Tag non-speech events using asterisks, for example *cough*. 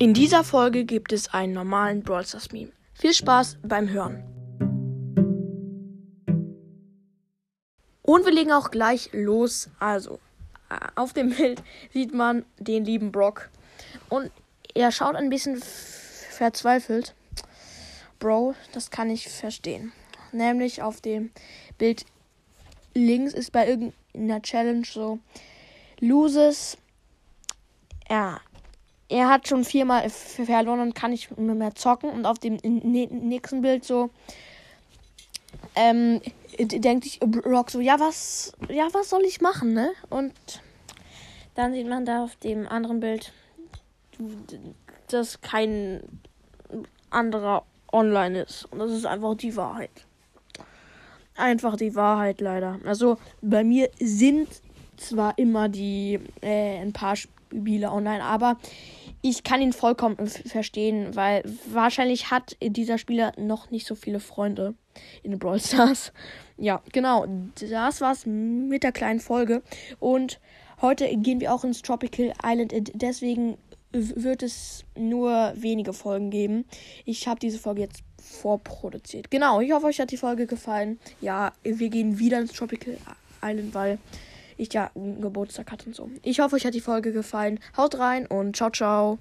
In dieser Folge gibt es einen normalen Brawl Stars Meme. Viel Spaß beim Hören. Und wir legen auch gleich los. Also, äh, auf dem Bild sieht man den lieben Brock. Und er schaut ein bisschen verzweifelt. Bro, das kann ich verstehen. Nämlich auf dem Bild links ist bei irgendeiner Challenge so loses. Ja, er hat schon viermal verloren und kann nicht mehr zocken. Und auf dem nächsten Bild so ähm, denkt sich Brock so, ja, was, ja, was soll ich machen, ne? Und dann sieht man da auf dem anderen Bild, dass kein anderer online ist. Und das ist einfach die Wahrheit. Einfach die Wahrheit, leider. Also bei mir sind zwar immer die äh, ein paar Spiele online, aber ich kann ihn vollkommen verstehen, weil wahrscheinlich hat dieser Spieler noch nicht so viele Freunde in Brawl Stars. *laughs* Ja, genau. Das war's mit der kleinen Folge. Und heute gehen wir auch ins Tropical Island. Deswegen wird es nur wenige Folgen geben. Ich habe diese Folge jetzt vorproduziert. Genau, ich hoffe, euch hat die Folge gefallen. Ja, wir gehen wieder ins Tropical Island, weil ich ja einen Geburtstag hatte und so. Ich hoffe, euch hat die Folge gefallen. Haut rein und ciao, ciao.